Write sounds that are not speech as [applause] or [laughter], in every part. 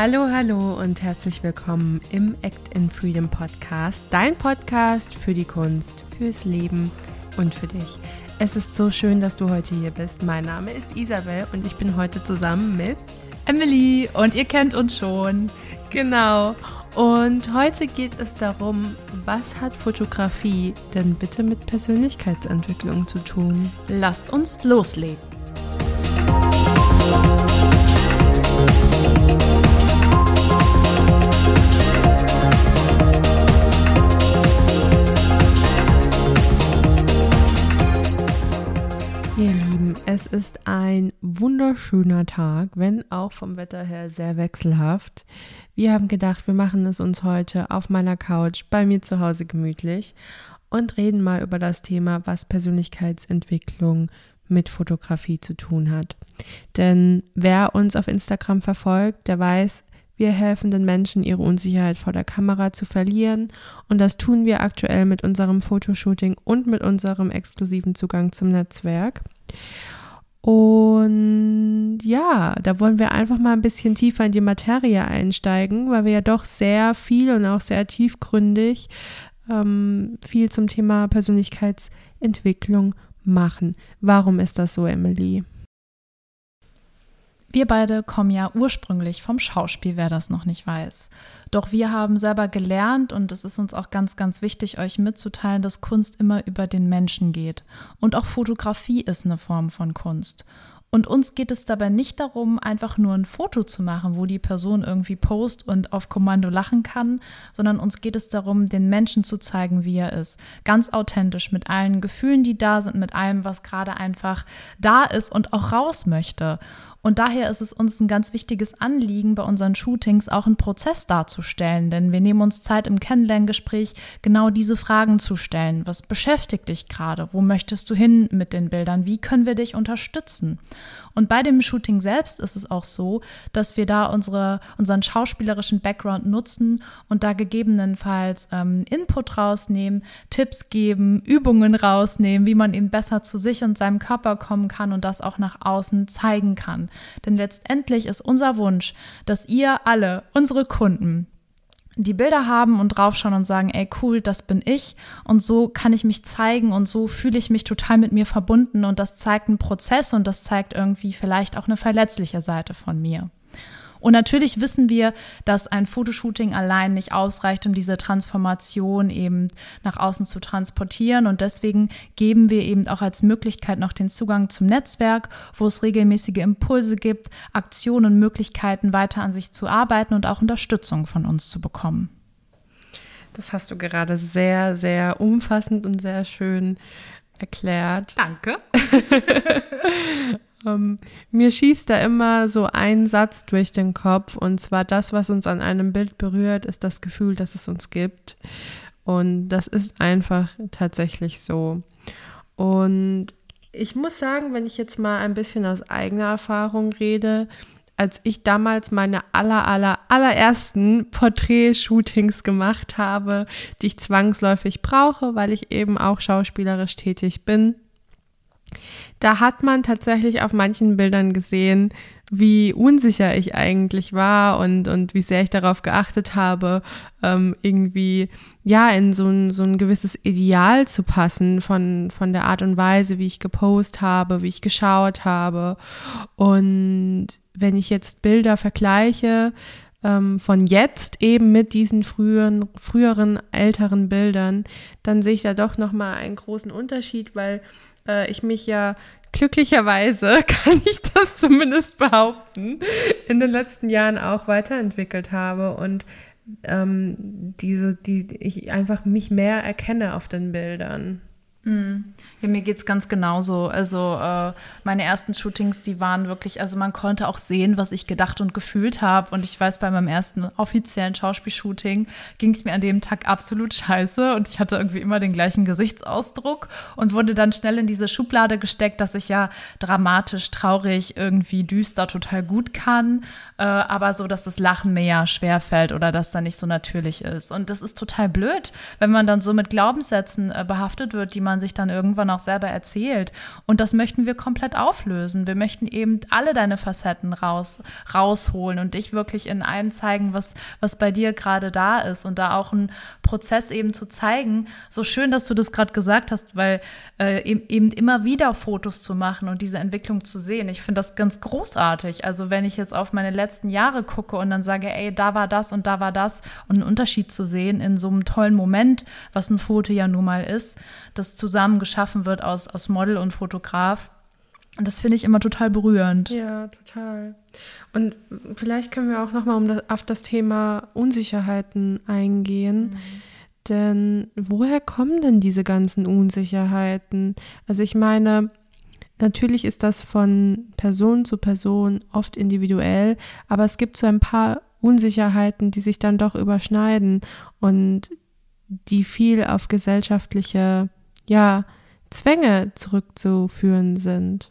Hallo, hallo und herzlich willkommen im Act in Freedom Podcast, dein Podcast für die Kunst, fürs Leben und für dich. Es ist so schön, dass du heute hier bist. Mein Name ist Isabel und ich bin heute zusammen mit Emily und ihr kennt uns schon. Genau. Und heute geht es darum, was hat Fotografie denn bitte mit Persönlichkeitsentwicklung zu tun? Lasst uns loslegen. Ihr Lieben, es ist ein wunderschöner Tag, wenn auch vom Wetter her sehr wechselhaft. Wir haben gedacht, wir machen es uns heute auf meiner Couch bei mir zu Hause gemütlich und reden mal über das Thema, was Persönlichkeitsentwicklung mit Fotografie zu tun hat. Denn wer uns auf Instagram verfolgt, der weiß, wir helfen den Menschen, ihre Unsicherheit vor der Kamera zu verlieren. Und das tun wir aktuell mit unserem Fotoshooting und mit unserem exklusiven Zugang zum Netzwerk. Und ja, da wollen wir einfach mal ein bisschen tiefer in die Materie einsteigen, weil wir ja doch sehr viel und auch sehr tiefgründig ähm, viel zum Thema Persönlichkeitsentwicklung machen. Warum ist das so, Emily? Wir beide kommen ja ursprünglich vom Schauspiel, wer das noch nicht weiß. Doch wir haben selber gelernt und es ist uns auch ganz, ganz wichtig, euch mitzuteilen, dass Kunst immer über den Menschen geht. Und auch Fotografie ist eine Form von Kunst. Und uns geht es dabei nicht darum, einfach nur ein Foto zu machen, wo die Person irgendwie post und auf Kommando lachen kann, sondern uns geht es darum, den Menschen zu zeigen, wie er ist. Ganz authentisch, mit allen Gefühlen, die da sind, mit allem, was gerade einfach da ist und auch raus möchte. Und daher ist es uns ein ganz wichtiges Anliegen, bei unseren Shootings auch einen Prozess darzustellen, denn wir nehmen uns Zeit im Kennenlerngespräch, genau diese Fragen zu stellen. Was beschäftigt dich gerade? Wo möchtest du hin mit den Bildern? Wie können wir dich unterstützen? Und bei dem Shooting selbst ist es auch so, dass wir da unsere, unseren schauspielerischen Background nutzen und da gegebenenfalls ähm, Input rausnehmen, Tipps geben, Übungen rausnehmen, wie man eben besser zu sich und seinem Körper kommen kann und das auch nach außen zeigen kann. Denn letztendlich ist unser Wunsch, dass ihr alle, unsere Kunden, die Bilder haben und draufschauen und sagen, ey, cool, das bin ich und so kann ich mich zeigen und so fühle ich mich total mit mir verbunden und das zeigt einen Prozess und das zeigt irgendwie vielleicht auch eine verletzliche Seite von mir. Und natürlich wissen wir, dass ein Fotoshooting allein nicht ausreicht, um diese Transformation eben nach außen zu transportieren. Und deswegen geben wir eben auch als Möglichkeit noch den Zugang zum Netzwerk, wo es regelmäßige Impulse gibt, Aktionen und Möglichkeiten weiter an sich zu arbeiten und auch Unterstützung von uns zu bekommen. Das hast du gerade sehr, sehr umfassend und sehr schön erklärt. Danke. [laughs] Ähm, mir schießt da immer so ein Satz durch den Kopf und zwar das, was uns an einem Bild berührt, ist das Gefühl, das es uns gibt. Und das ist einfach tatsächlich so. Und ich muss sagen, wenn ich jetzt mal ein bisschen aus eigener Erfahrung rede, als ich damals meine aller, aller, allerersten Porträt-Shootings gemacht habe, die ich zwangsläufig brauche, weil ich eben auch schauspielerisch tätig bin, da hat man tatsächlich auf manchen Bildern gesehen, wie unsicher ich eigentlich war und, und wie sehr ich darauf geachtet habe, ähm, irgendwie ja in so ein, so ein gewisses Ideal zu passen von, von der Art und Weise, wie ich gepostet habe, wie ich geschaut habe. Und wenn ich jetzt Bilder vergleiche, ähm, von jetzt eben mit diesen früheren, früheren älteren Bildern, dann sehe ich da doch nochmal einen großen Unterschied, weil äh, ich mich ja glücklicherweise, [laughs] kann ich das zumindest behaupten, in den letzten Jahren auch weiterentwickelt habe und ähm, diese, die ich einfach mich mehr erkenne auf den Bildern. Mhm. Ja, mir geht es ganz genauso. Also äh, meine ersten Shootings, die waren wirklich, also man konnte auch sehen, was ich gedacht und gefühlt habe. Und ich weiß, bei meinem ersten offiziellen Schauspielshooting ging es mir an dem Tag absolut scheiße und ich hatte irgendwie immer den gleichen Gesichtsausdruck und wurde dann schnell in diese Schublade gesteckt, dass ich ja dramatisch, traurig, irgendwie düster total gut kann, äh, aber so, dass das Lachen mir ja schwerfällt oder dass da nicht so natürlich ist. Und das ist total blöd, wenn man dann so mit Glaubenssätzen äh, behaftet wird, die man man sich dann irgendwann auch selber erzählt. Und das möchten wir komplett auflösen. Wir möchten eben alle deine Facetten raus, rausholen und dich wirklich in allem zeigen, was, was bei dir gerade da ist und da auch einen Prozess eben zu zeigen. So schön, dass du das gerade gesagt hast, weil äh, eben immer wieder Fotos zu machen und diese Entwicklung zu sehen. Ich finde das ganz großartig. Also wenn ich jetzt auf meine letzten Jahre gucke und dann sage, ey, da war das und da war das und einen Unterschied zu sehen in so einem tollen Moment, was ein Foto ja nun mal ist, das zusammen geschaffen wird aus, aus Model und Fotograf. Und das finde ich immer total berührend. Ja, total. Und vielleicht können wir auch nochmal um das, auf das Thema Unsicherheiten eingehen. Mhm. Denn woher kommen denn diese ganzen Unsicherheiten? Also ich meine, natürlich ist das von Person zu Person oft individuell, aber es gibt so ein paar Unsicherheiten, die sich dann doch überschneiden und die viel auf gesellschaftliche, ja, Zwänge zurückzuführen sind.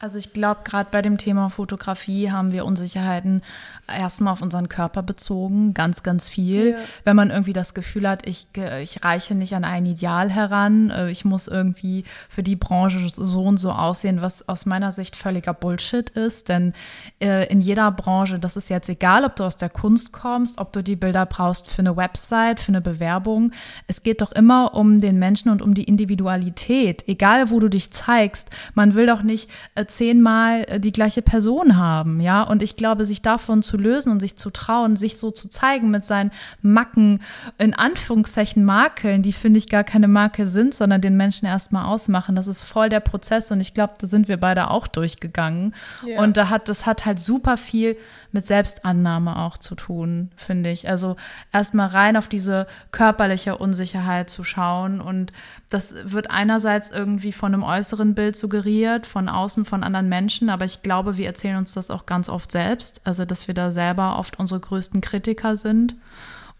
Also ich glaube, gerade bei dem Thema Fotografie haben wir Unsicherheiten erstmal auf unseren Körper bezogen, ganz, ganz viel. Ja. Wenn man irgendwie das Gefühl hat, ich, ich reiche nicht an ein Ideal heran, äh, ich muss irgendwie für die Branche so und so aussehen, was aus meiner Sicht völliger Bullshit ist. Denn äh, in jeder Branche, das ist jetzt egal, ob du aus der Kunst kommst, ob du die Bilder brauchst für eine Website, für eine Bewerbung. Es geht doch immer um den Menschen und um die Individualität. Egal, wo du dich zeigst, man will doch nicht äh, zehnmal äh, die gleiche Person haben, ja. Und ich glaube, sich davon zu lösen und sich zu trauen, sich so zu zeigen mit seinen Macken, in Anführungszeichen Makeln, die finde ich gar keine Makel sind, sondern den Menschen erstmal ausmachen. Das ist voll der Prozess und ich glaube, da sind wir beide auch durchgegangen. Ja. Und da hat, das hat halt super viel mit Selbstannahme auch zu tun, finde ich. Also erstmal rein auf diese körperliche Unsicherheit zu schauen und das wird einerseits irgendwie von einem äußeren Bild suggeriert, von außen von anderen Menschen, aber ich glaube, wir erzählen uns das auch ganz oft selbst, also dass wir da selber oft unsere größten Kritiker sind.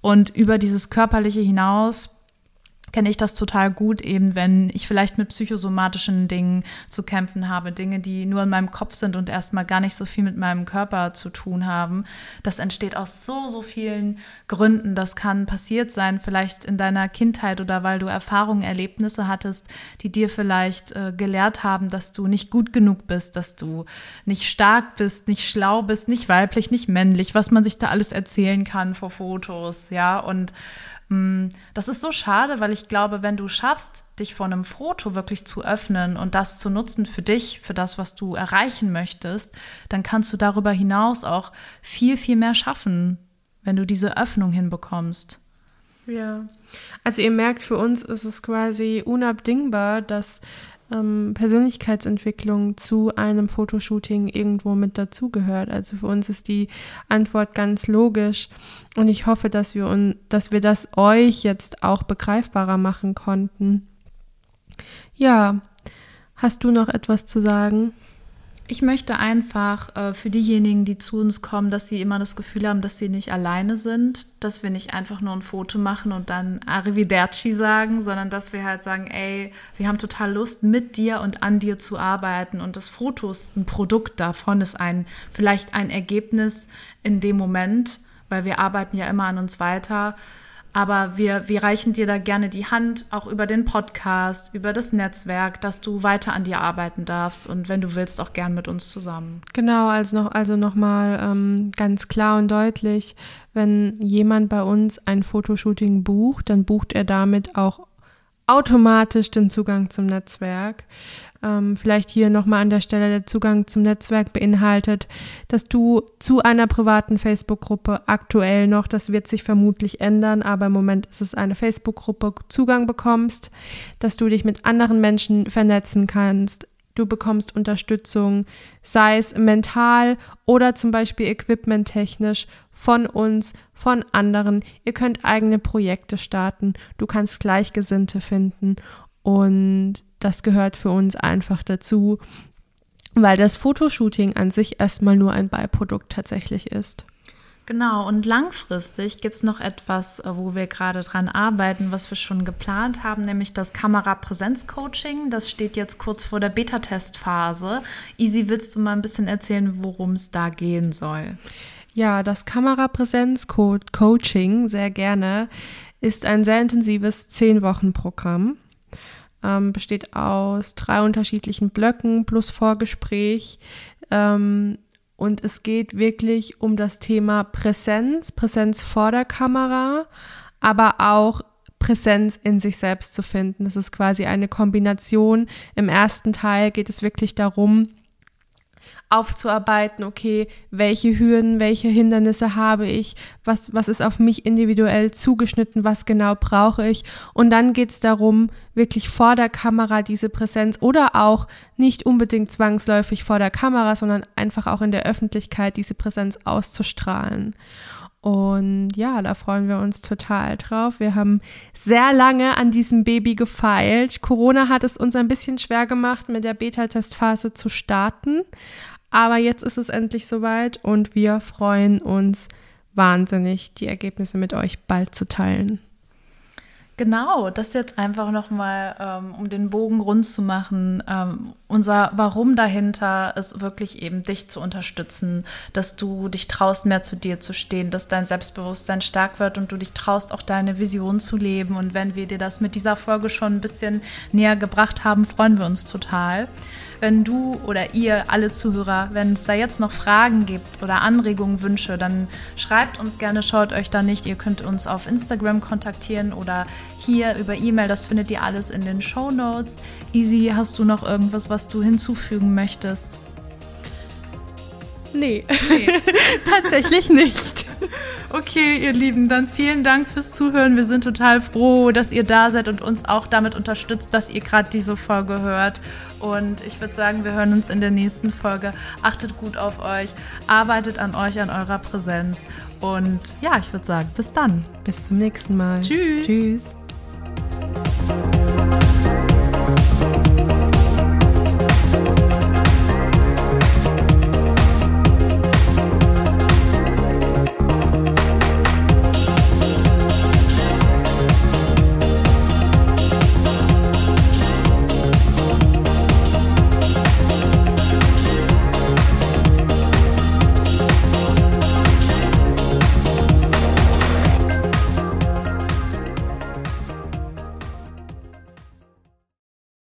Und über dieses Körperliche hinaus kenne ich das total gut, eben wenn ich vielleicht mit psychosomatischen Dingen zu kämpfen habe, Dinge, die nur in meinem Kopf sind und erstmal gar nicht so viel mit meinem Körper zu tun haben. Das entsteht aus so, so vielen Gründen. Das kann passiert sein, vielleicht in deiner Kindheit oder weil du Erfahrungen, Erlebnisse hattest, die dir vielleicht äh, gelehrt haben, dass du nicht gut genug bist, dass du nicht stark bist, nicht schlau bist, nicht weiblich, nicht männlich, was man sich da alles erzählen kann vor Fotos, ja, und das ist so schade, weil ich glaube, wenn du schaffst, dich vor einem Foto wirklich zu öffnen und das zu nutzen für dich, für das, was du erreichen möchtest, dann kannst du darüber hinaus auch viel, viel mehr schaffen, wenn du diese Öffnung hinbekommst. Ja, also ihr merkt, für uns ist es quasi unabdingbar, dass ähm, Persönlichkeitsentwicklung zu einem Fotoshooting irgendwo mit dazugehört. Also für uns ist die Antwort ganz logisch und ich hoffe, dass wir, un dass wir das euch jetzt auch begreifbarer machen konnten. Ja, hast du noch etwas zu sagen? Ich möchte einfach äh, für diejenigen, die zu uns kommen, dass sie immer das Gefühl haben, dass sie nicht alleine sind, dass wir nicht einfach nur ein Foto machen und dann Arrivederci sagen, sondern dass wir halt sagen, ey, wir haben total Lust, mit dir und an dir zu arbeiten. Und das Foto ist ein Produkt davon, ist ein, vielleicht ein Ergebnis in dem Moment, weil wir arbeiten ja immer an uns weiter aber wir, wir reichen dir da gerne die Hand, auch über den Podcast, über das Netzwerk, dass du weiter an dir arbeiten darfst und wenn du willst, auch gern mit uns zusammen. Genau, also noch, also nochmal ähm, ganz klar und deutlich, wenn jemand bei uns ein Fotoshooting bucht, dann bucht er damit auch automatisch den Zugang zum Netzwerk. Ähm, vielleicht hier nochmal an der Stelle der Zugang zum Netzwerk beinhaltet, dass du zu einer privaten Facebook-Gruppe aktuell noch, das wird sich vermutlich ändern, aber im Moment ist es eine Facebook-Gruppe, Zugang bekommst, dass du dich mit anderen Menschen vernetzen kannst, du bekommst Unterstützung, sei es mental oder zum Beispiel equipmenttechnisch von uns, von anderen. Ihr könnt eigene Projekte starten, du kannst Gleichgesinnte finden und das gehört für uns einfach dazu, weil das Fotoshooting an sich erstmal nur ein Beiprodukt tatsächlich ist. Genau, und langfristig gibt es noch etwas, äh, wo wir gerade dran arbeiten, was wir schon geplant haben, nämlich das Kamerapräsenz-Coaching. Das steht jetzt kurz vor der Beta-Testphase. Easy, willst du mal ein bisschen erzählen, worum es da gehen soll? Ja, das Kamerapräsenz-Coaching, sehr gerne, ist ein sehr intensives 10-Wochen-Programm. ähm, besteht aus drei unterschiedlichen Blöcken plus Vorgespräch. Ähm, und es geht wirklich um das Thema Präsenz, Präsenz vor der Kamera, aber auch Präsenz in sich selbst zu finden. Das ist quasi eine Kombination. Im ersten Teil geht es wirklich darum, aufzuarbeiten, okay, welche Hürden, welche Hindernisse habe ich, was, was ist auf mich individuell zugeschnitten, was genau brauche ich. Und dann geht es darum, wirklich vor der Kamera diese Präsenz oder auch nicht unbedingt zwangsläufig vor der Kamera, sondern einfach auch in der Öffentlichkeit diese Präsenz auszustrahlen. Und ja, da freuen wir uns total drauf. Wir haben sehr lange an diesem Baby gefeilt. Corona hat es uns ein bisschen schwer gemacht, mit der Beta-Testphase zu starten. Aber jetzt ist es endlich soweit und wir freuen uns wahnsinnig, die Ergebnisse mit euch bald zu teilen. Genau, das jetzt einfach nochmal, ähm, um den Bogen rund zu machen. Ähm, unser Warum dahinter ist wirklich eben dich zu unterstützen, dass du dich traust, mehr zu dir zu stehen, dass dein Selbstbewusstsein stark wird und du dich traust, auch deine Vision zu leben. Und wenn wir dir das mit dieser Folge schon ein bisschen näher gebracht haben, freuen wir uns total wenn du oder ihr, alle Zuhörer, wenn es da jetzt noch Fragen gibt oder Anregungen, Wünsche, dann schreibt uns gerne, schaut euch da nicht. Ihr könnt uns auf Instagram kontaktieren oder hier über E-Mail. Das findet ihr alles in den Show Notes. Easy, hast du noch irgendwas, was du hinzufügen möchtest? Nee, nee. [laughs] tatsächlich nicht. [laughs] Okay, ihr Lieben, dann vielen Dank fürs Zuhören. Wir sind total froh, dass ihr da seid und uns auch damit unterstützt, dass ihr gerade diese Folge hört. Und ich würde sagen, wir hören uns in der nächsten Folge. Achtet gut auf euch, arbeitet an euch, an eurer Präsenz. Und ja, ich würde sagen, bis dann. Bis zum nächsten Mal. Tschüss. Tschüss.